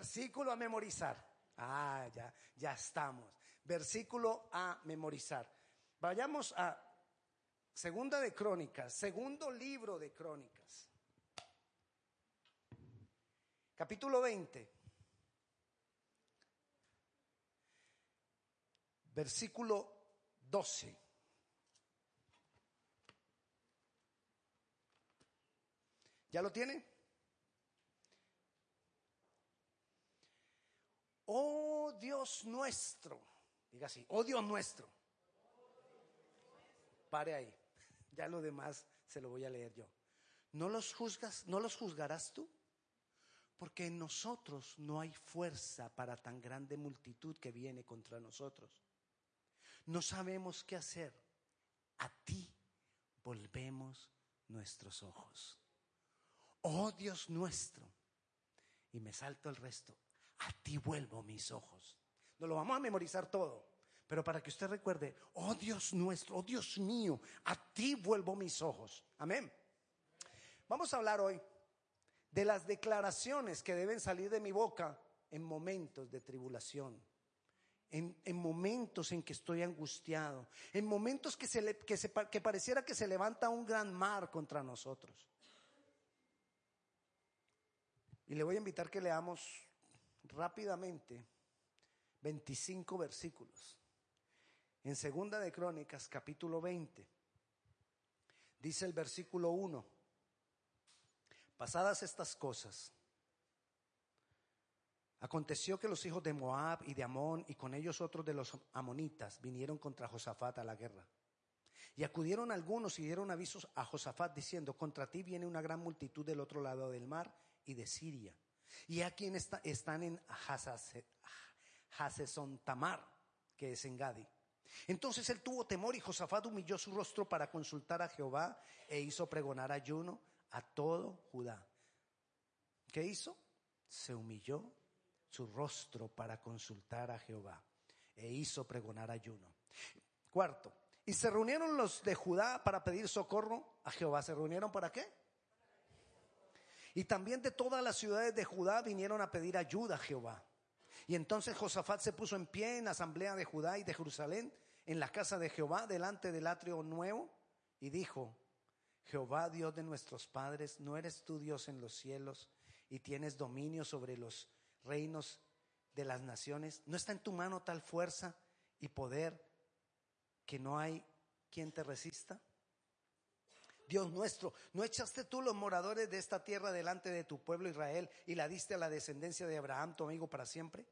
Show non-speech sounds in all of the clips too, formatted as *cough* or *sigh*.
Versículo a memorizar. Ah, ya, ya estamos. Versículo a memorizar. Vayamos a Segunda de Crónicas, segundo libro de Crónicas. Capítulo 20. Versículo 12. ¿Ya lo tiene? Oh Dios nuestro. Diga así, oh Dios nuestro. Pare ahí. *laughs* Ya lo demás se lo voy a leer yo. ¿No los juzgas, no los juzgarás tú? Porque en nosotros no hay fuerza para tan grande multitud que viene contra nosotros. No sabemos qué hacer. A ti volvemos nuestros ojos. Oh Dios nuestro. Y me salto el resto. A ti vuelvo mis ojos. No lo vamos a memorizar todo. Pero para que usted recuerde, oh Dios nuestro, oh Dios mío, a ti vuelvo mis ojos. Amén. Vamos a hablar hoy de las declaraciones que deben salir de mi boca en momentos de tribulación, en, momentos en que estoy angustiado, en momentos que, se que, que pareciera que se levanta un gran mar contra nosotros. Y le voy a invitar que leamos rápidamente 25 versículos. En Segunda de Crónicas, capítulo 20, dice el versículo 1, pasadas estas cosas, aconteció que los hijos de Moab y de Amón y con ellos otros de los amonitas vinieron contra Josafat a la guerra. Y acudieron algunos y dieron avisos a Josafat diciendo, contra ti viene una gran multitud del otro lado del mar y de Siria. Y aquí está, están en Haseson Tamar, que es en Gadi. Entonces él tuvo temor y Josafat humilló su rostro para consultar a Jehová e hizo pregonar ayuno a todo Judá. ¿Qué hizo? Se humilló su rostro para consultar a Jehová e hizo pregonar ayuno. Cuarto, y se reunieron los de Judá para pedir socorro a Jehová. ¿Se reunieron para qué? Y también de todas las ciudades de Judá vinieron a pedir ayuda a Jehová. Y entonces Josafat se puso en pie en la asamblea de Judá y de Jerusalén, en la casa de Jehová, delante del atrio nuevo, y dijo, Jehová Dios de nuestros padres, ¿no eres tú Dios en los cielos y tienes dominio sobre los reinos de las naciones? ¿No está en tu mano tal fuerza y poder que no hay quien te resista? Dios nuestro, ¿no echaste tú los moradores de esta tierra delante de tu pueblo Israel y la diste a la descendencia de Abraham, tu amigo, para siempre?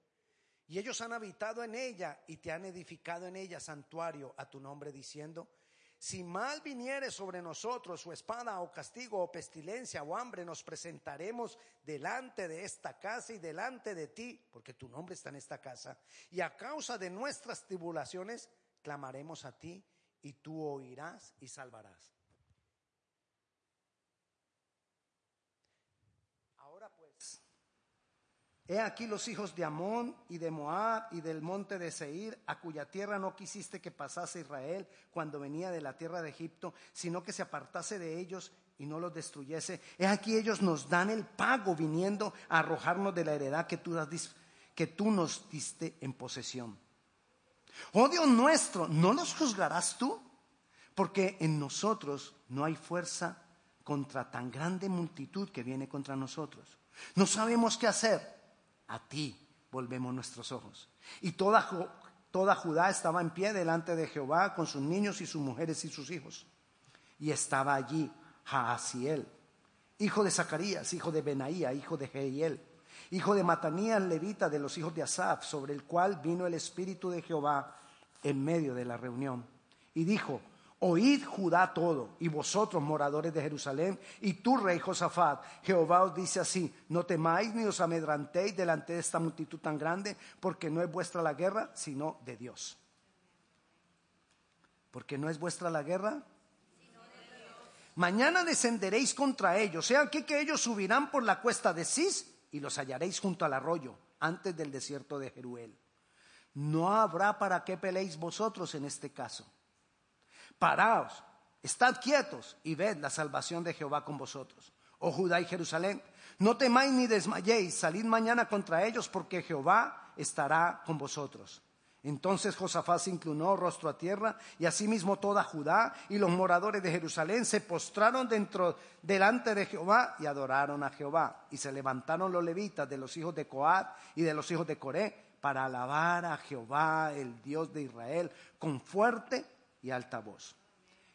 Y ellos han habitado en ella y te han edificado en ella santuario a tu nombre, diciendo, si mal viniere sobre nosotros o espada o castigo o pestilencia o hambre, nos presentaremos delante de esta casa y delante de ti, porque tu nombre está en esta casa. Y a causa de nuestras tribulaciones, clamaremos a ti y tú oirás y salvarás. He aquí los hijos de Amón y de Moab y del monte de Seir, a cuya tierra no quisiste que pasase Israel cuando venía de la tierra de Egipto, sino que se apartase de ellos y no los destruyese. He aquí ellos nos dan el pago viniendo a arrojarnos de la heredad que tú, nos diste en posesión. Oh Dios nuestro, ¿no los juzgarás tú? Porque en nosotros no hay fuerza contra tan grande multitud que viene contra nosotros. No sabemos qué hacer a ti volvemos nuestros ojos. Y toda, toda Judá estaba en pie delante de Jehová con sus niños y sus mujeres y sus hijos. Y estaba allí Jaasiel, hijo de Zacarías, hijo de Benaía, hijo de Jehiel, hijo de Matanías levita de los hijos de Asaf, sobre el cual vino el Espíritu de Jehová en medio de la reunión. Y dijo, Oíd Judá todo, y vosotros moradores de Jerusalén, y tú rey Josafat, Jehová os dice así, no temáis ni os amedrantéis delante de esta multitud tan grande, porque no es vuestra la guerra, sino de Dios. Porque no es vuestra la guerra. Mañana descenderéis contra ellos, sea aquí que ellos subirán por la cuesta de Cis y los hallaréis junto al arroyo, antes del desierto de Jeruel. No habrá para qué peleéis vosotros en este caso Paraos, estad quietos y ved la salvación de Jehová con vosotros. Oh Judá y Jerusalén, No temáis ni desmayéis, salid mañana contra ellos, porque Jehová estará con vosotros. Entonces Josafat se inclinó rostro a tierra y asimismo toda Judá y los moradores de Jerusalén se postraron dentro delante de Jehová y adoraron a Jehová. Y se levantaron los levitas de los hijos de Coat y de los hijos de Coré para alabar a Jehová, el Dios de Israel, con fuerte y alta voz.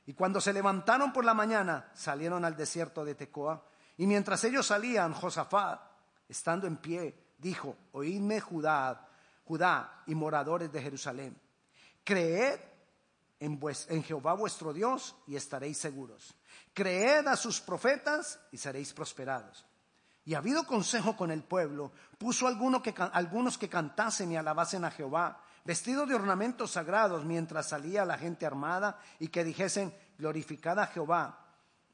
Y cuando se levantaron por la mañana, salieron al desierto de Tecoa. Y mientras ellos salían, Josafat, estando en pie, dijo, oídme Judá, Judá y moradores de Jerusalén, creed en, Jehová vuestro Dios y estaréis seguros. Creed a sus profetas y seréis prosperados. Y habido consejo con el pueblo, puso algunos que cantasen y alabasen a Jehová, vestidos de ornamentos sagrados, mientras salía la gente armada, y que dijesen, glorificad a Jehová,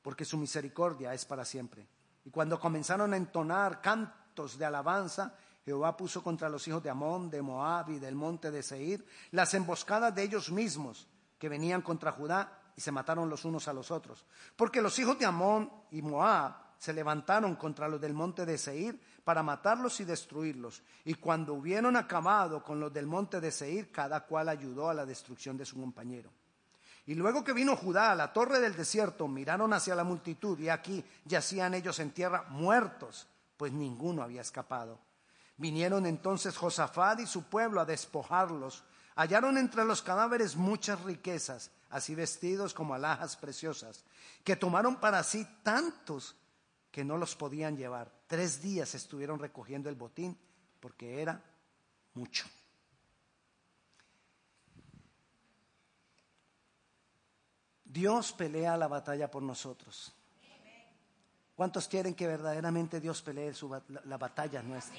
porque su misericordia es para siempre. Y cuando comenzaron a entonar cantos de alabanza, Jehová puso contra los hijos de Amón, de Moab y del monte de Seir las emboscadas de ellos mismos que venían contra Judá y se mataron los unos a los otros. Porque los hijos de Amón y Moab se levantaron contra los del monte de Seir para matarlos y destruirlos. Y cuando hubieron acabado con los del monte de Seir, cada cual ayudó a la destrucción de su compañero. Y luego que vino Judá a la torre del desierto, miraron hacia la multitud y aquí yacían ellos en tierra muertos, pues ninguno había escapado. Vinieron entonces Josafat y su pueblo a despojarlos. Hallaron entre los cadáveres muchas riquezas, así vestidos como alhajas preciosas, que tomaron para sí tantos que no los podían llevar. Tres días estuvieron recogiendo el botín porque era mucho. Dios pelea la batalla por nosotros. ¿Cuántos quieren que verdaderamente Dios pelee la, batalla nuestra?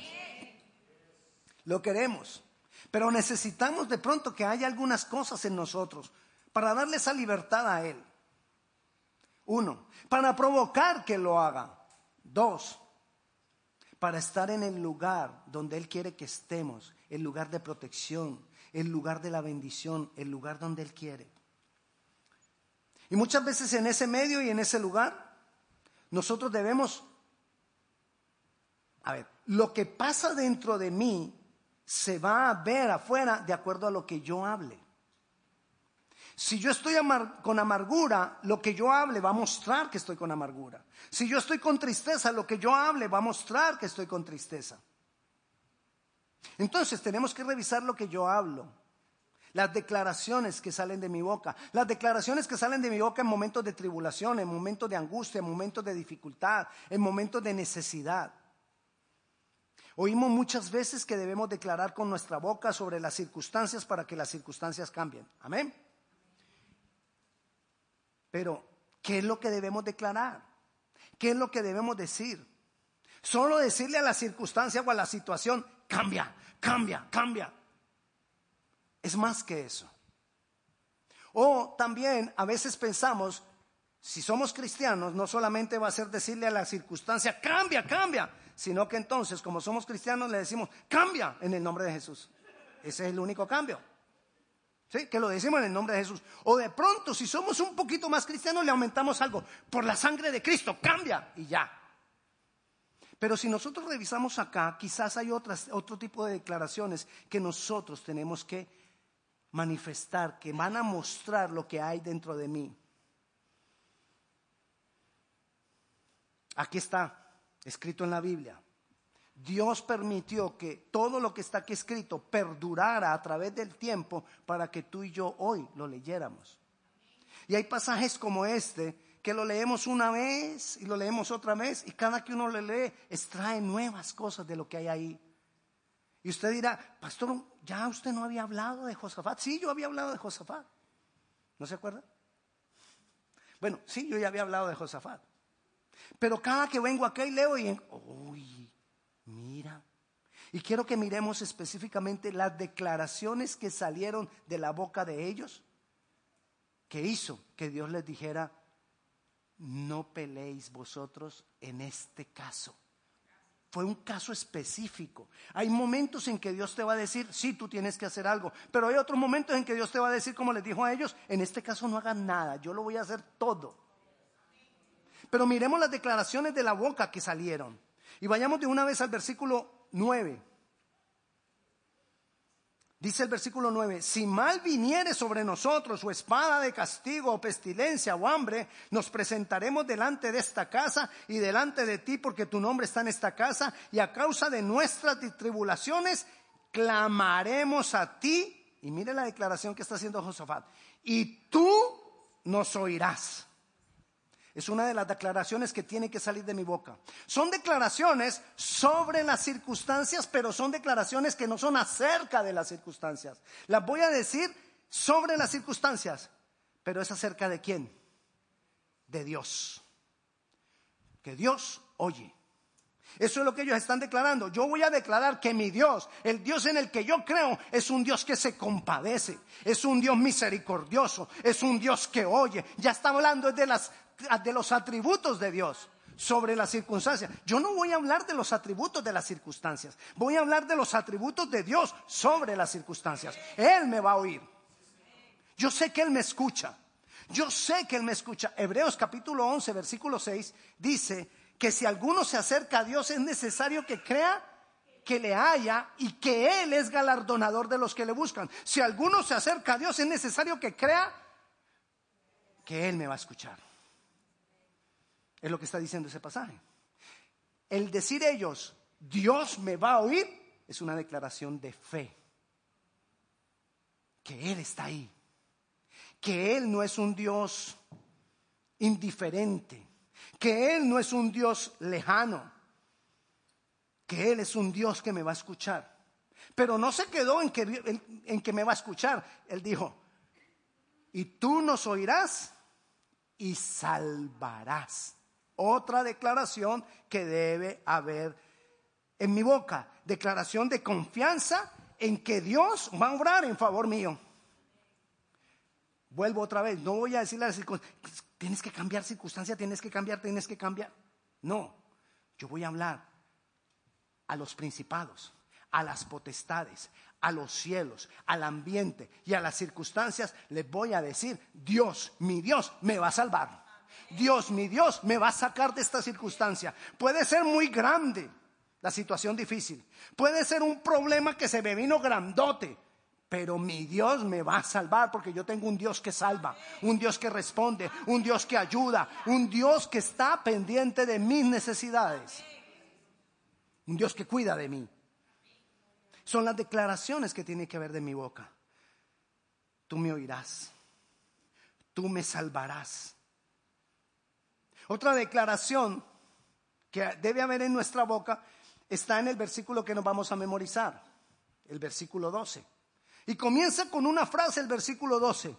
Lo queremos, pero necesitamos de pronto que haya algunas cosas en nosotros para darle esa libertad a Él. Uno, para provocar que lo haga. Dos, para estar en el lugar donde Él quiere que estemos, el lugar de protección, el lugar de la bendición, el lugar donde Él quiere. Y muchas veces en ese medio y en ese lugar, nosotros debemos, a ver, lo que pasa dentro de mí se va a ver afuera de acuerdo a lo que yo hable. Si yo estoy con amargura, lo que yo hable va a mostrar que estoy con amargura. Si yo estoy con tristeza, lo que yo hable va a mostrar que estoy con tristeza. Entonces tenemos que revisar lo que yo hablo. Las declaraciones que salen de mi boca. Las declaraciones que salen de mi boca en momentos de tribulación, en momentos de angustia, en momentos de dificultad, en momentos de necesidad. Oímos muchas veces que debemos declarar con nuestra boca sobre las circunstancias para que las circunstancias cambien. Amén. Pero, ¿qué es lo que debemos declarar? ¿Qué es lo que debemos decir? Solo decirle a la circunstancia o a la situación, cambia, cambia, cambia. Es más que eso. O también a veces pensamos, si somos cristianos, no solamente va a ser decirle a la circunstancia, cambia, cambia, sino que entonces, como somos cristianos, le decimos, cambia en el nombre de Jesús. Ese es el único cambio. Que lo decimos en el nombre de Jesús. O de pronto, si somos un poquito más cristianos, le aumentamos algo. Por la sangre de Cristo, cambia y ya. Pero si nosotros revisamos acá, quizás hay otras, otro tipo de declaraciones que nosotros tenemos que manifestar, que van a mostrar lo que hay dentro de mí. Aquí está escrito en la Biblia. Dios permitió que todo lo que está aquí escrito perdurara a través del tiempo para que tú y yo hoy lo leyéramos. Y hay pasajes como este que lo leemos una vez y lo leemos otra vez y cada que uno lo lee extrae nuevas cosas de lo que hay ahí. Y usted dirá, pastor, ya usted no había hablado de Josafat. Sí, yo había hablado de Josafat. ¿No se acuerda? Bueno, sí, yo ya había hablado de Josafat. Pero cada que vengo acá y leo y, uy, mira. Y quiero que miremos específicamente las declaraciones que salieron de la boca de ellos, que hizo que Dios les dijera, no peleéis vosotros en este caso. Fue un caso específico. Hay momentos en que Dios te va a decir, sí, tú tienes que hacer algo, pero hay otros momentos en que Dios te va a decir, como les dijo a ellos, en este caso no hagan nada, yo lo voy a hacer todo. Pero miremos las declaraciones de la boca que salieron. Y vayamos de una vez al versículo 9. Dice el versículo 9, si mal viniere sobre nosotros o espada de castigo o pestilencia o hambre, nos presentaremos delante de esta casa y delante de ti porque tu nombre está en esta casa y a causa de nuestras tribulaciones clamaremos a ti. Y mire la declaración que está haciendo Josafat. Y tú nos oirás. Es una de las declaraciones que tiene que salir de mi boca. Son declaraciones sobre las circunstancias, pero son declaraciones que no son acerca de las circunstancias. Las voy a decir sobre las circunstancias, pero es acerca de quién? De Dios. Que Dios oye. Eso es lo que ellos están declarando. Yo voy a declarar que mi Dios, el Dios en el que yo creo, es un Dios que se compadece, es un Dios misericordioso, es un Dios que oye. Ya está hablando de las de los atributos de Dios sobre las circunstancias. Yo no voy a hablar de los atributos de las circunstancias, voy a hablar de los atributos de Dios sobre las circunstancias. Él me va a oír. Yo sé que Él me escucha. Yo sé que Él me escucha. Hebreos capítulo 11, versículo 6 dice que si alguno se acerca a Dios es necesario que crea que le haya y que Él es galardonador de los que le buscan. Si alguno se acerca a Dios es necesario que crea que Él me va a escuchar. Es lo que está diciendo ese pasaje. El decir ellos, Dios me va a oír, es una declaración de fe. Que Él está ahí. Que Él no es un Dios indiferente. Que Él no es un Dios lejano. Que Él es un Dios que me va a escuchar. Pero no se quedó en que, que me va a escuchar. Él dijo, y tú nos oirás y salvarás otra declaración que debe haber en mi boca. Declaración de confianza en que Dios va a obrar en favor mío. Vuelvo otra vez, no voy a decirle a las circunstancias, tienes que cambiar circunstancia, tienes que cambiar, tienes que cambiar. No, yo voy a hablar a los principados, a las potestades, a los cielos, al ambiente y a las circunstancias, les voy a decir, Dios, mi Dios, me va a salvar. Dios, mi Dios, me va a sacar de esta circunstancia. Puede ser muy grande la situación difícil. Puede ser un problema que se me vino grandote. Pero mi Dios me va a salvar porque yo tengo un Dios que salva, un Dios que responde, un Dios que ayuda, un Dios que está pendiente de mis necesidades, un Dios que cuida de mí. Son las declaraciones que tiene que ver de mi boca. Tú me oirás, tú me salvarás, otra declaración que debe haber en nuestra boca está en el versículo que nos vamos a memorizar, el versículo 12. Y comienza con una frase el versículo 12.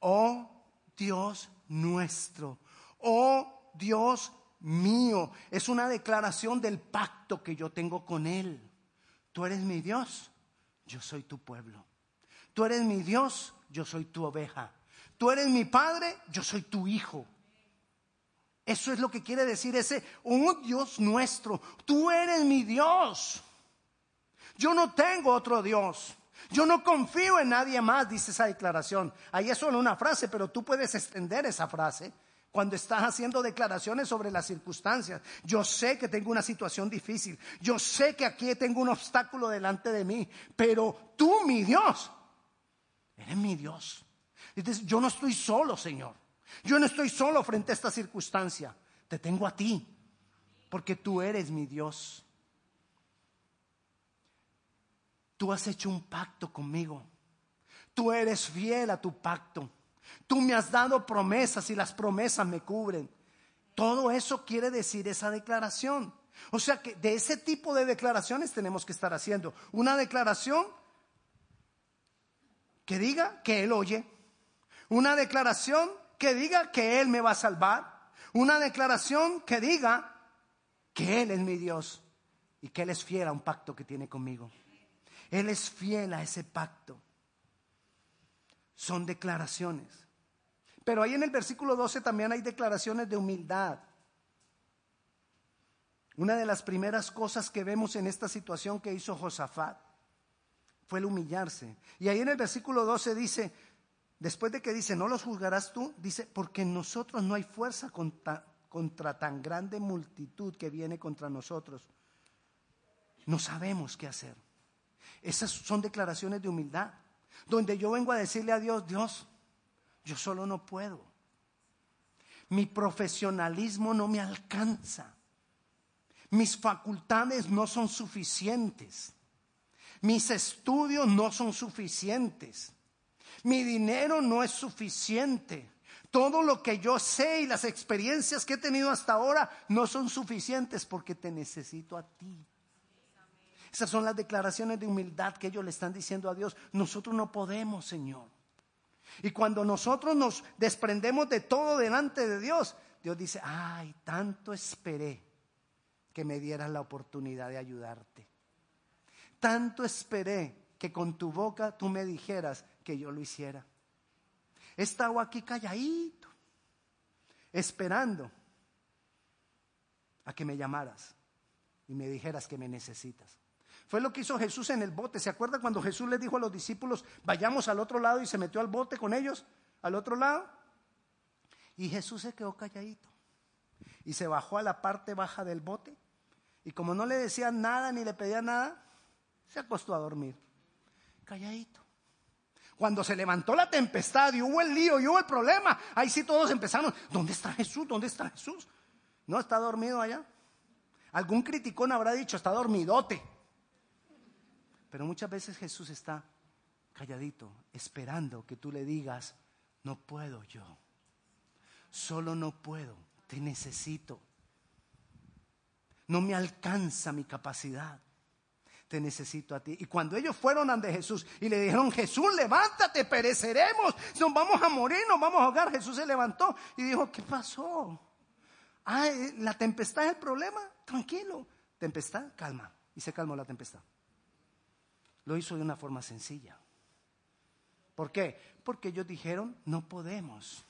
Oh Dios nuestro, oh Dios mío. Es una declaración del pacto que yo tengo con Él. Tú eres mi Dios, yo soy tu pueblo. Tú eres mi Dios, yo soy tu oveja. Tú eres mi Padre, yo soy tu Hijo. Eso es lo que quiere decir ese, oh Dios nuestro, tú eres mi Dios. Yo no tengo otro Dios. Yo no confío en nadie más, dice esa declaración. Ahí es solo una frase, pero tú puedes extender esa frase cuando estás haciendo declaraciones sobre las circunstancias. Yo sé que tengo una situación difícil. Yo sé que aquí tengo un obstáculo delante de mí. Pero tú, mi Dios, eres mi Dios. Yo no estoy solo, Señor. Yo no estoy solo frente a esta circunstancia. Te tengo a ti, porque tú eres mi Dios. Tú has hecho un pacto conmigo. Tú eres fiel a tu pacto. Tú me has dado promesas y las promesas me cubren. Todo eso quiere decir esa declaración. O sea que de ese tipo de declaraciones tenemos que estar haciendo. Una declaración que diga que Él oye. Una declaración que diga que Él me va a salvar. Una declaración que diga que Él es mi Dios y que Él es fiel a un pacto que tiene conmigo. Él es fiel a ese pacto. Son declaraciones. Pero ahí en el versículo 12 también hay declaraciones de humildad. Una de las primeras cosas que vemos en esta situación que hizo Josafat fue el humillarse. Y ahí en el versículo 12 dice, Después de que dice, no los juzgarás tú, dice, porque en nosotros no hay fuerza contra, contra tan grande multitud que viene contra nosotros, no sabemos qué hacer. Esas son declaraciones de humildad, donde yo vengo a decirle a Dios, Dios, yo solo no puedo. Mi profesionalismo no me alcanza. Mis facultades no son suficientes. Mis estudios no son suficientes. Mi dinero no es suficiente. Todo lo que yo sé y las experiencias que he tenido hasta ahora no son suficientes porque te necesito a ti. Esas son las declaraciones de humildad que ellos le están diciendo a Dios. Nosotros no podemos, Señor. Y cuando nosotros nos desprendemos de todo delante de Dios, Dios dice, ay, tanto esperé que me dieras la oportunidad de ayudarte. Tanto esperé que con tu boca tú me dijeras que yo lo hiciera. He estado aquí calladito, esperando a que me llamaras y me dijeras que me necesitas. Fue lo que hizo Jesús en el bote. ¿Se acuerda cuando Jesús le dijo a los discípulos, vayamos al otro lado y se metió al bote con ellos, al otro lado? Y Jesús se quedó calladito y se bajó a la parte baja del bote. Y como no le decía nada ni le pedía nada, se acostó a dormir, calladito. Cuando se levantó la tempestad y hubo el lío y hubo el problema, ahí sí todos empezaron, ¿dónde está Jesús? ¿Dónde está Jesús? ¿No está dormido allá? Algún criticón habrá dicho, está dormidote. Pero muchas veces Jesús está calladito, esperando que tú le digas, no puedo yo, solo no puedo, te necesito. No me alcanza mi capacidad. Te necesito a ti. Y cuando ellos fueron ante Jesús y le dijeron, Jesús, levántate, pereceremos, nos vamos a morir, nos vamos a ahogar. Jesús se levantó y dijo, ¿qué pasó? Ah, la tempestad es el problema. Tranquilo. Tempestad, calma. Y se calmó la tempestad. Lo hizo de una forma sencilla. ¿Por qué? Porque ellos dijeron, no podemos.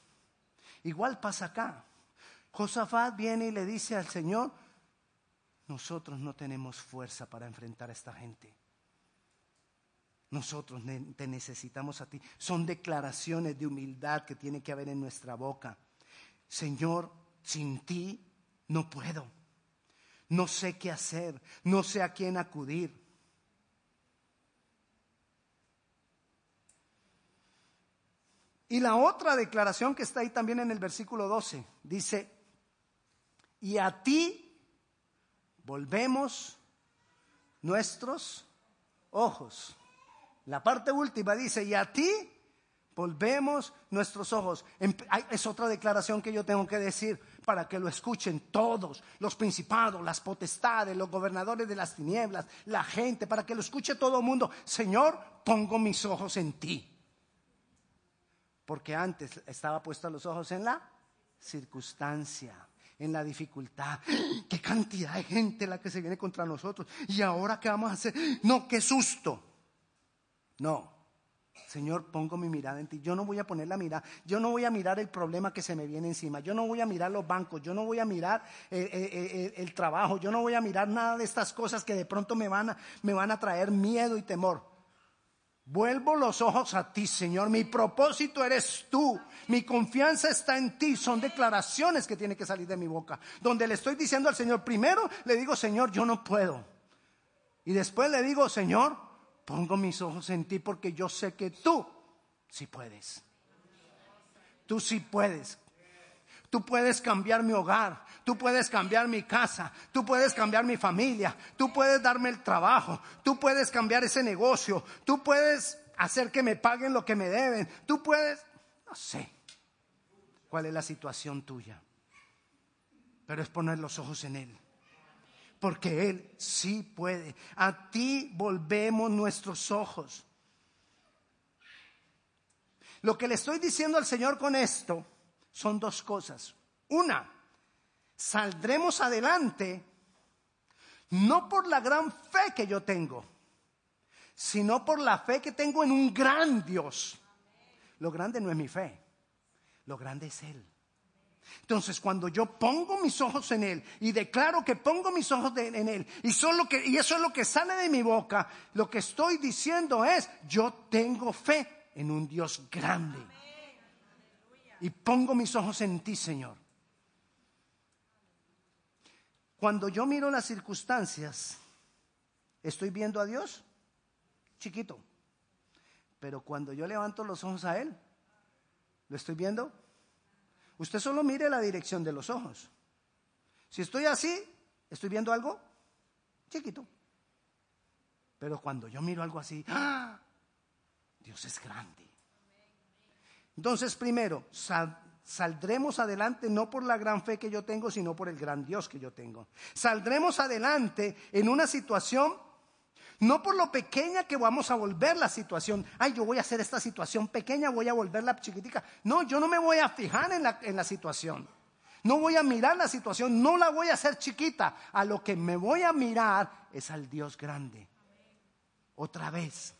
Igual pasa acá. Josafat viene y le dice al Señor, nosotros no tenemos fuerza para enfrentar a esta gente. Nosotros te necesitamos a ti. Son declaraciones de humildad que tiene que haber en nuestra boca. Señor, sin ti no puedo. No sé qué hacer. No sé a quién acudir. Y la otra declaración que está ahí también en el versículo 12 dice, y a ti volvemos nuestros ojos. La parte última dice, y a ti volvemos nuestros ojos. Es otra declaración que yo tengo que decir para que lo escuchen todos, los principados, las potestades, los gobernadores de las tinieblas, la gente, para que lo escuche todo el mundo. Señor, pongo mis ojos en ti porque antes estaba puesto los ojos en la circunstancia, en la dificultad. *gasps* Qué cantidad de gente la que se viene contra nosotros. Y ahora qué vamos a hacer? No, qué susto. No. Señor, pongo mi mirada en ti. Yo no voy a poner la mirada. Yo no voy a mirar el problema que se me viene encima. Yo no voy a mirar los bancos. Yo no voy a mirar eh, eh, eh, el, trabajo. Yo no voy a mirar nada de estas cosas que de pronto me van me van a traer miedo y temor. Vuelvo los ojos a ti, Señor. Mi propósito eres tú. Mi confianza está en ti. Son declaraciones que tienen que salir de mi boca. Donde le estoy diciendo al Señor, primero le digo, Señor, yo no puedo. Y después le digo, Señor, pongo mis ojos en ti porque yo sé que tú sí puedes. Tú sí puedes. Tú puedes cambiar mi hogar, tú puedes cambiar mi casa, tú puedes cambiar mi familia, tú puedes darme el trabajo, tú puedes cambiar ese negocio, tú puedes hacer que me paguen lo que me deben, tú puedes, no sé cuál es la situación tuya, pero es poner los ojos en Él. Porque Él sí puede. A ti volvemos nuestros ojos. Lo que le estoy diciendo al Señor con esto son dos cosas. Una, saldremos adelante no por la gran fe que yo tengo, sino por la fe que tengo en un gran Dios. Lo grande no es mi fe, lo grande es Él. Entonces, cuando yo pongo mis ojos en Él y declaro que pongo mis ojos en Él y, son que, y eso es lo que sale de mi boca, lo que estoy diciendo es, yo tengo fe en un Dios grande y pongo mis ojos en ti, Señor. Cuando yo miro las circunstancias, ¿estoy viendo a Dios? Chiquito. Pero cuando yo levanto los ojos a Él, ¿lo estoy viendo? Usted solo mire la dirección de los ojos. Si estoy así, ¿estoy viendo algo? Chiquito. Pero cuando yo miro algo así, ¡ah! Dios es grande. Entonces, primero, saldremos adelante no por la gran fe que yo tengo, sino por el gran Dios que yo tengo. Saldremos adelante en una situación, no por lo pequeña que vamos a volver la situación. Ay, yo voy a hacer esta situación pequeña, voy a volverla chiquitica. No, yo no me voy a fijar en la, en la situación. No voy a mirar la situación, no la voy a hacer chiquita. A lo que me voy a mirar es al Dios grande. Otra vez.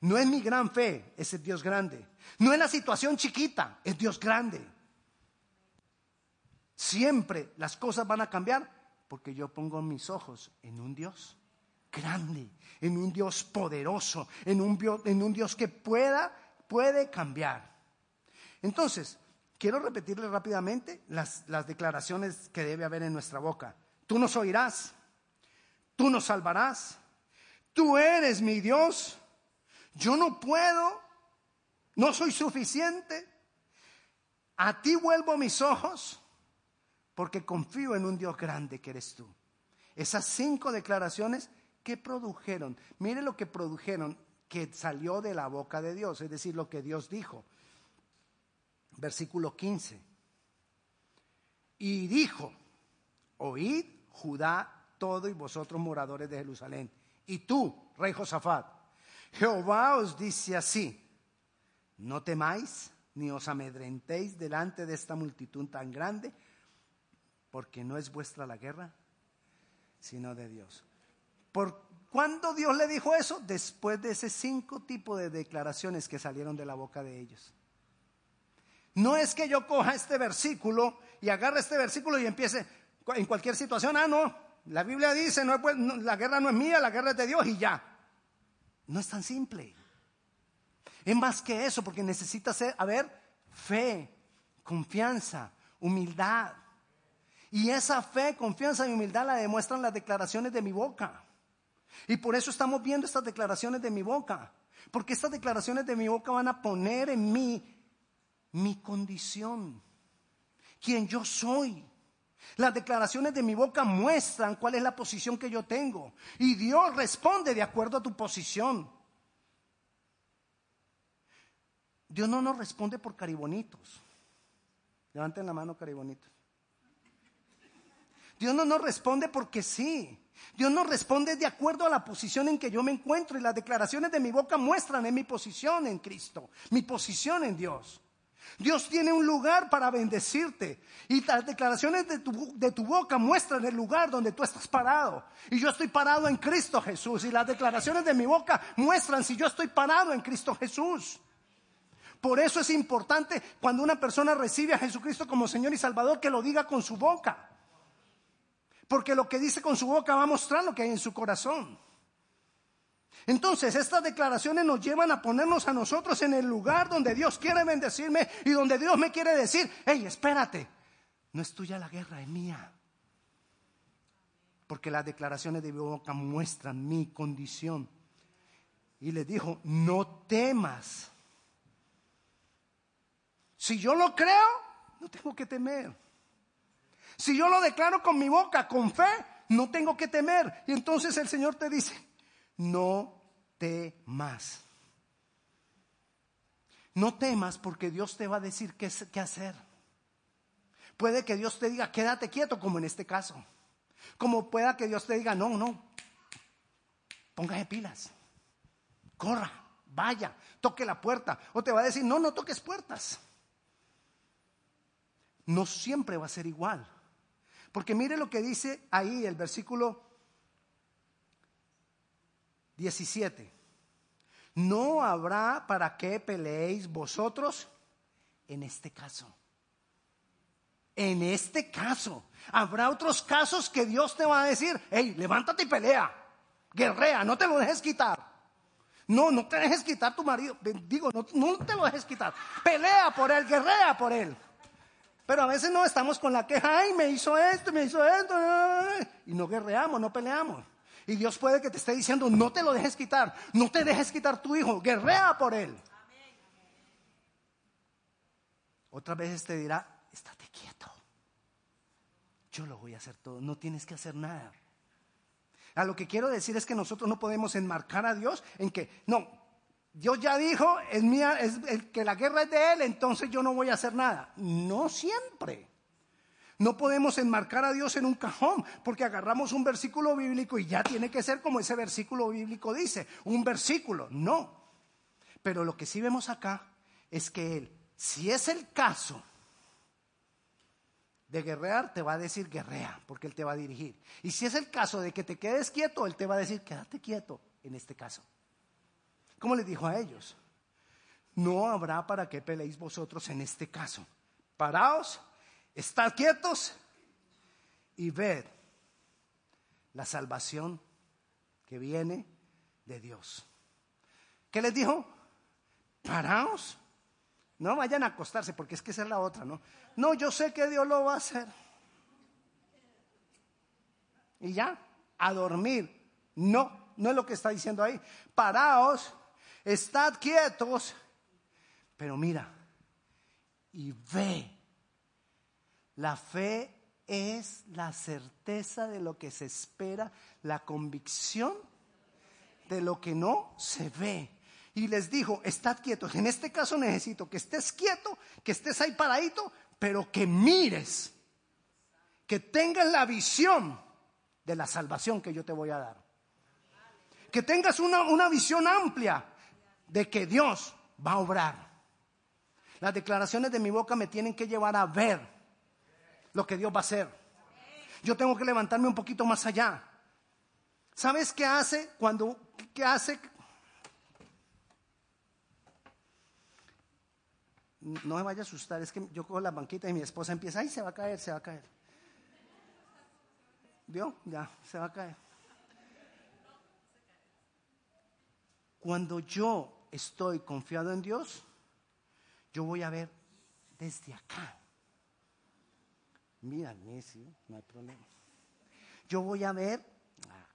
No es mi gran fe, es el Dios grande. No es la situación chiquita, es Dios grande. Siempre las cosas van a cambiar porque yo pongo mis ojos en un Dios grande, en un Dios poderoso, en un, en un Dios que pueda, puede cambiar. Entonces, quiero repetirle rápidamente las, las declaraciones que debe haber en nuestra boca. Tú nos oirás, tú nos salvarás, tú eres mi Dios yo no puedo, no soy suficiente. A ti vuelvo mis ojos porque confío en un Dios grande que eres tú. Esas cinco declaraciones que produjeron, mire lo que produjeron, que salió de la boca de Dios, es decir, lo que Dios dijo. Versículo 15. Y dijo, oíd Judá todo y vosotros moradores de Jerusalén. Y tú, rey Josafat, Jehová os dice así, no temáis ni os amedrentéis delante de esta multitud tan grande, porque no es vuestra la guerra, sino de Dios. ¿Por cuándo Dios le dijo eso? Después de ese cinco tipos de declaraciones que salieron de la boca de ellos. No es que yo coja este versículo y agarre este versículo y empiece en cualquier situación, ah, no, la Biblia dice, no, la guerra no es mía, la guerra es de Dios y ya. No es tan simple. Es más que eso, porque necesita ser, haber fe, confianza, humildad. Y esa fe, confianza y humildad la demuestran las declaraciones de mi boca. Y por eso estamos viendo estas declaraciones de mi boca. Porque estas declaraciones de mi boca van a poner en mí mi condición, quien yo soy. Las declaraciones de mi boca muestran cuál es la posición que yo tengo. Y Dios responde de acuerdo a tu posición. Dios no nos responde por caribonitos. Levanten la mano, caribonitos. Dios no nos responde porque sí. Dios nos responde de acuerdo a la posición en que yo me encuentro y las declaraciones de mi boca muestran mi posición en Cristo, mi posición en Dios. Dios tiene un lugar para bendecirte. Y las declaraciones de tu, boca muestran el lugar donde tú estás parado. Y yo estoy parado en Cristo Jesús. Y las declaraciones de mi boca muestran si yo estoy parado en Cristo Jesús. Por eso es importante cuando una persona recibe a Jesucristo como Señor y Salvador que lo diga con su boca. Porque lo que dice con su boca va a mostrar lo que hay en su corazón. Entonces, estas declaraciones nos llevan a ponernos a nosotros en el lugar donde Dios quiere bendecirme y donde Dios me quiere decir, hey, espérate, no es tuya la guerra, es mía. Porque las declaraciones de mi boca muestran mi condición. Y le dijo, no temas. Si yo lo creo, no tengo que temer. Si yo lo declaro con mi boca, con fe, no tengo que temer. Y entonces el Señor te dice, no temas. No temas porque Dios te va a decir qué, qué hacer. Puede que Dios te diga, quédate quieto, como en este caso. Como pueda que Dios te diga, no, no, póngase pilas, corra, vaya, toque la puerta. O te va a decir, no, no toques puertas. No siempre va a ser igual. Porque mire lo que dice ahí el versículo 17. No habrá para qué peleéis vosotros en este caso. En este caso. Habrá otros casos que Dios te va a decir, hey, levántate y pelea. Guerrea, no te lo dejes quitar. No, no te dejes quitar tu marido. Digo, no, no te lo dejes quitar. Pelea por él, guerrea por él. Pero a veces no estamos con la queja, ay, me hizo esto, me hizo esto, y no guerreamos, no peleamos. Y Dios puede que te esté diciendo, no te lo dejes quitar, no te dejes quitar tu hijo, guerrea por él. Otras veces te dirá, estate quieto. Yo lo voy a hacer todo, no tienes que hacer nada. A lo que quiero decir es que nosotros no podemos enmarcar a Dios en que, no, Dios ya dijo, es mía, es, que la guerra es de Él, entonces yo no voy a hacer nada. No siempre. No podemos enmarcar a Dios en un cajón porque agarramos un versículo bíblico y ya tiene que ser como ese versículo bíblico dice, un versículo. No. Pero lo que sí vemos acá es que Él, si es el caso de guerrear, te va a decir guerrea, porque Él te va a dirigir. Y si es el caso de que te quedes quieto, Él te va a decir quédate quieto en este caso. ¿Cómo les dijo a ellos? No habrá para qué peleéis vosotros en este caso. Paraos, estad quietos y ved la salvación que viene de Dios. ¿Qué les dijo? Paraos. No vayan a acostarse, porque es que esa es la otra, ¿no? No, yo sé que Dios lo va a hacer. Y ya, a dormir. No, no es lo que está diciendo ahí. Paraos estad quietos, pero mira y ve. La fe es la certeza de lo que se espera, la convicción de lo que no se ve. Y les dijo, estad quietos. En este caso necesito que estés quieto, que estés ahí paradito, pero que mires, que tengas la visión de la salvación que yo te voy a dar. Que tengas una, una visión amplia de que Dios va a obrar. Las declaraciones de mi boca me tienen que llevar a ver lo que Dios va a hacer. Yo tengo que levantarme un poquito más allá. ¿Sabes qué hace cuando qué hace? No me vaya a asustar, es que yo cojo la banquita y mi esposa empieza, ay, se va a caer, se va a caer. ¿Vio? Ya, se va a caer. Cuando yo estoy confiado en Dios, yo voy a ver desde acá. Mira, Messi, no hay problema. Yo voy a ver, ah,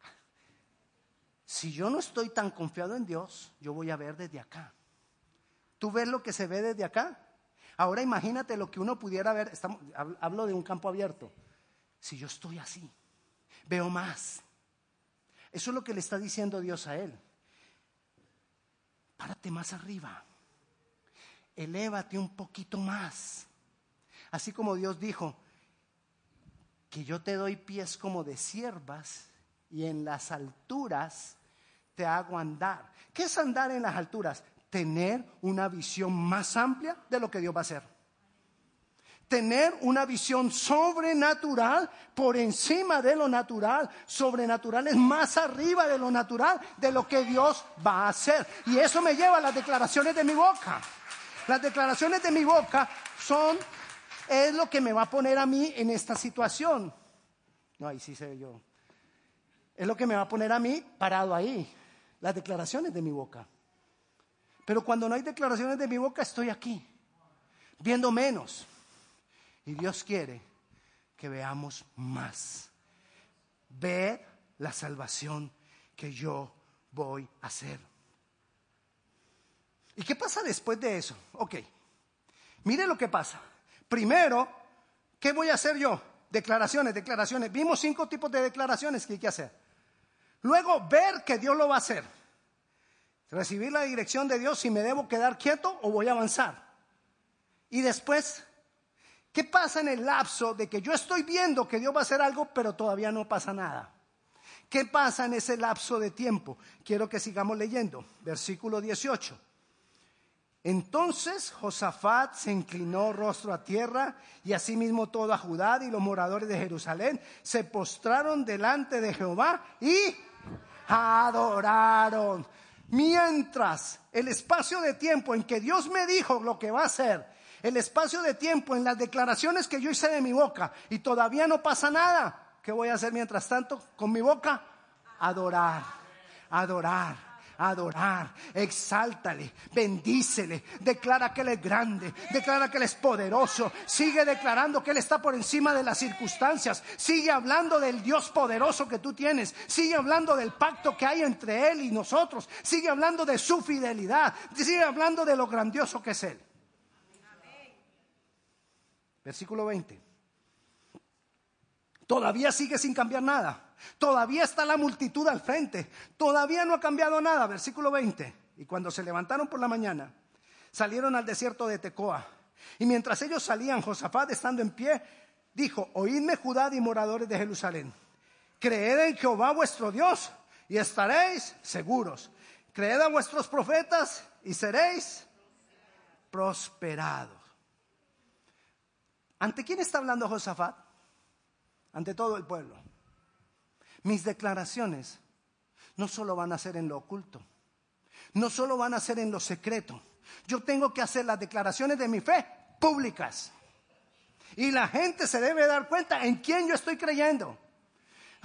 si yo no estoy tan confiado en Dios, yo voy a ver desde acá. ¿Tú ves lo que se ve desde acá? Ahora imagínate lo que uno pudiera ver, hablo de un campo abierto. Si yo estoy así, veo más. Eso es lo que le está diciendo Dios a él párate más arriba, elévate un poquito más. Así como Dios dijo, que yo te doy pies como de siervas y en las alturas te hago andar. ¿Qué es andar en las alturas? Tener una visión más amplia de lo que Dios va a hacer tener una visión sobrenatural por encima de lo natural. Sobrenatural es más arriba de lo natural, de lo que Dios va a hacer. Y eso me lleva a las declaraciones de mi boca. Las declaraciones de mi boca son, es lo que me va a poner a mí en esta situación. No, ahí sí sé yo. Es lo que me va a poner a mí parado ahí. Las declaraciones de mi boca. Pero cuando no hay declaraciones de mi boca, estoy aquí, viendo menos y Dios quiere que veamos más. Ver la salvación que yo voy a hacer. ¿Y qué pasa después de eso? Ok, mire lo que pasa. Primero, ¿qué voy a hacer yo? Declaraciones, declaraciones. Vimos cinco tipos de declaraciones que hay que hacer. Luego, ver que Dios lo va a hacer. Recibir la dirección de Dios si me debo quedar quieto o voy a avanzar. Y después, ¿Qué pasa en el lapso de que yo estoy viendo que Dios va a hacer algo, pero todavía no pasa nada? ¿Qué pasa en ese lapso de tiempo? Quiero que sigamos leyendo. Versículo 18. Entonces Josafat se inclinó rostro a tierra y asimismo toda Judá y los moradores de Jerusalén se postraron delante de Jehová y adoraron. Mientras el espacio de tiempo en que Dios me dijo lo que va a hacer el espacio de tiempo en las declaraciones que yo hice de mi boca y todavía no pasa nada, ¿qué voy a hacer mientras tanto con mi boca? Adorar, adorar, adorar, exáltale, bendícele, declara que Él es grande, declara que Él es poderoso, sigue declarando que Él está por encima de las circunstancias, sigue hablando del Dios poderoso que tú tienes, sigue hablando del pacto que hay entre Él y nosotros, sigue hablando de su fidelidad, sigue hablando de lo grandioso que es Él. Versículo 20. Todavía sigue sin cambiar nada. Todavía está la multitud al frente. Todavía no ha cambiado nada. Versículo 20. Y cuando se levantaron por la mañana, salieron al desierto de Tecoa. Y mientras ellos salían, Josafat, estando en pie, dijo, oídme Judá y moradores de Jerusalén. Creed en Jehová vuestro Dios y estaréis seguros. Creed a vuestros profetas y seréis prosperados. ¿Ante quién está hablando Josafat? Ante todo el pueblo. Mis declaraciones no solo van a ser en lo oculto, no solo van a ser en lo secreto. Yo tengo que hacer las declaraciones de mi fe públicas. Y la gente se debe dar cuenta en quién yo estoy creyendo.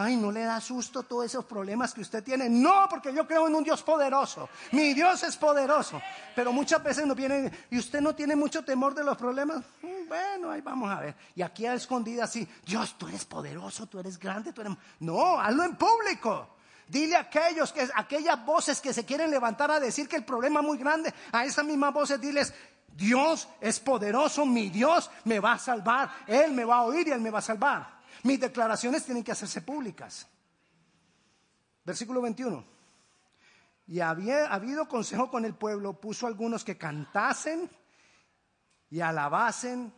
Ay, no le da susto todos esos problemas que usted tiene. No, porque yo creo en un Dios poderoso. Mi Dios es poderoso. Pero muchas veces nos vienen, y usted no tiene mucho temor de los problemas. Mm, bueno, ahí vamos a ver. Y aquí a escondida así, Dios, tú eres poderoso, tú eres grande, tú eres... No, hazlo en público. Dile a aquellos que, aquellas voces que se quieren levantar a decir que el problema es muy grande, a esas mismas voces diles, Dios es poderoso, mi Dios me va a salvar, Él me va a oír y Él me va a salvar. Mis declaraciones tienen que hacerse públicas. Versículo 21. Y había habido consejo con el pueblo, puso algunos que cantasen y alabasen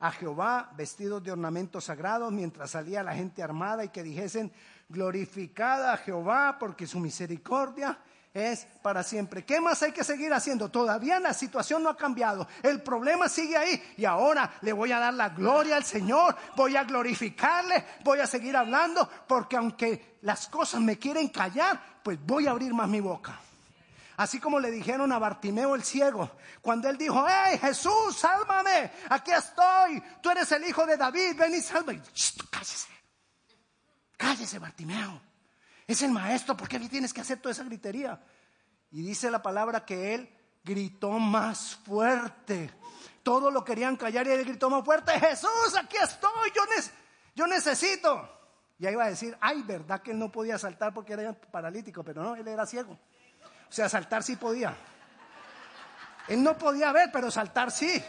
a Jehová vestidos de ornamentos sagrados mientras salía la gente armada y que dijesen, glorificada a Jehová porque su misericordia es para siempre. ¿Qué más hay que seguir haciendo? Todavía la situación no ha cambiado. El problema sigue ahí. Y ahora le voy a dar la gloria al Señor. Voy a glorificarle. Voy a seguir hablando. Porque aunque las cosas me quieren callar, pues voy a abrir más mi boca. Así como le dijeron a Bartimeo el ciego, cuando él dijo, hey Jesús, sálvame, aquí estoy, tú eres el hijo de David, ven y sálvame. cállese, cállese Bartimeo. Es el maestro, ¿por qué tienes que hacer toda esa gritería? Y dice la palabra que él gritó más fuerte. Todos lo querían callar y él gritó más fuerte, Jesús, aquí estoy, yo, yo necesito. Y ahí iba a decir, ay, verdad que él no podía saltar porque era paralítico, pero no, él era ciego. O sea, saltar sí podía. Él no podía ver, pero saltar sí.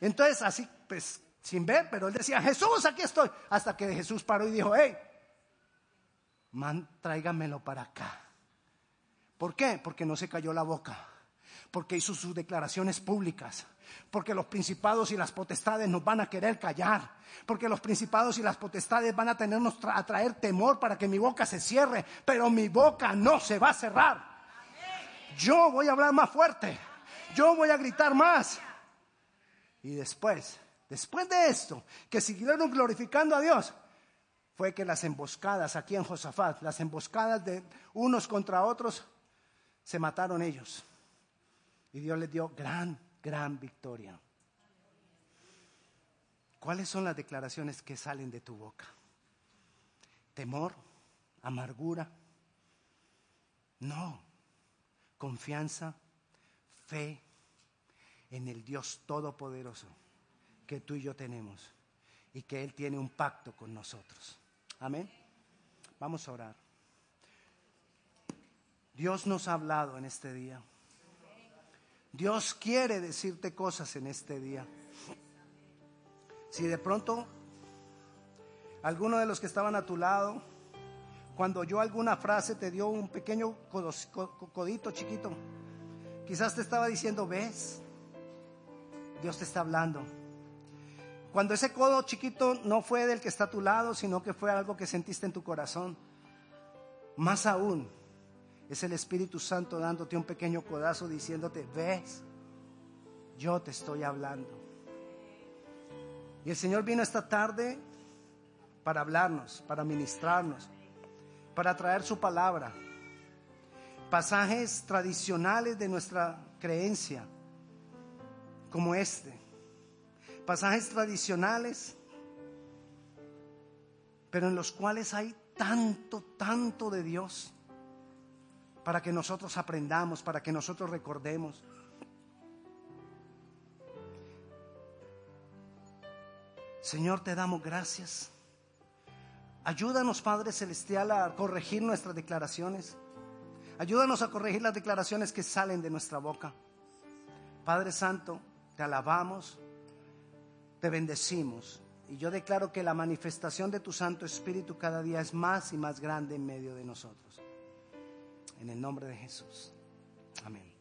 Entonces, así, pues, sin ver, pero él decía, Jesús, aquí estoy. Hasta que Jesús paró y dijo, hey, man, tráigamelo para acá. ¿Por qué? Porque no se cayó la boca, porque hizo sus declaraciones públicas, porque los principados y las potestades nos van a querer callar, porque los principados y las potestades van a tenernos a traer temor para que mi boca se cierre, pero mi boca no se va a cerrar. Yo voy a hablar más fuerte, yo voy a gritar más. Y después, después de esto, que siguieron glorificando a Dios, fue que las emboscadas aquí en Josafat, las emboscadas de unos contra otros, se mataron ellos. Y Dios les dio gran, gran victoria. ¿Cuáles son las declaraciones que salen de tu boca? ¿Temor? ¿Amargura? No. Confianza, fe en el Dios Todopoderoso que tú y yo tenemos y que Él tiene un pacto con nosotros. Amén. Vamos a orar. Dios nos ha hablado en este día. Dios quiere decirte cosas en este día. Si de pronto alguno de los que estaban a tu lado, cuando oyó alguna frase, te dio un pequeño codito chiquito, quizás te estaba diciendo, ves, Dios te está hablando. Cuando ese codo chiquito no fue del que está a tu lado, sino que fue algo que sentiste en tu corazón. Más aún, es el Espíritu Santo dándote un pequeño codazo diciéndote, ves, yo te estoy hablando. Y el Señor vino esta tarde para hablarnos, para ministrarnos, para traer su palabra. Pasajes tradicionales de nuestra creencia, como este pasajes tradicionales, pero en los cuales hay tanto, tanto de Dios, para que nosotros aprendamos, para que nosotros recordemos. Señor, te damos gracias. Ayúdanos, Padre Celestial, a corregir nuestras declaraciones. Ayúdanos a corregir las declaraciones que salen de nuestra boca. Padre Santo, te alabamos, te bendecimos. Y yo declaro que la manifestación de tu Santo Espíritu cada día es más y más grande en medio de nosotros. En el nombre de Jesús. Amén.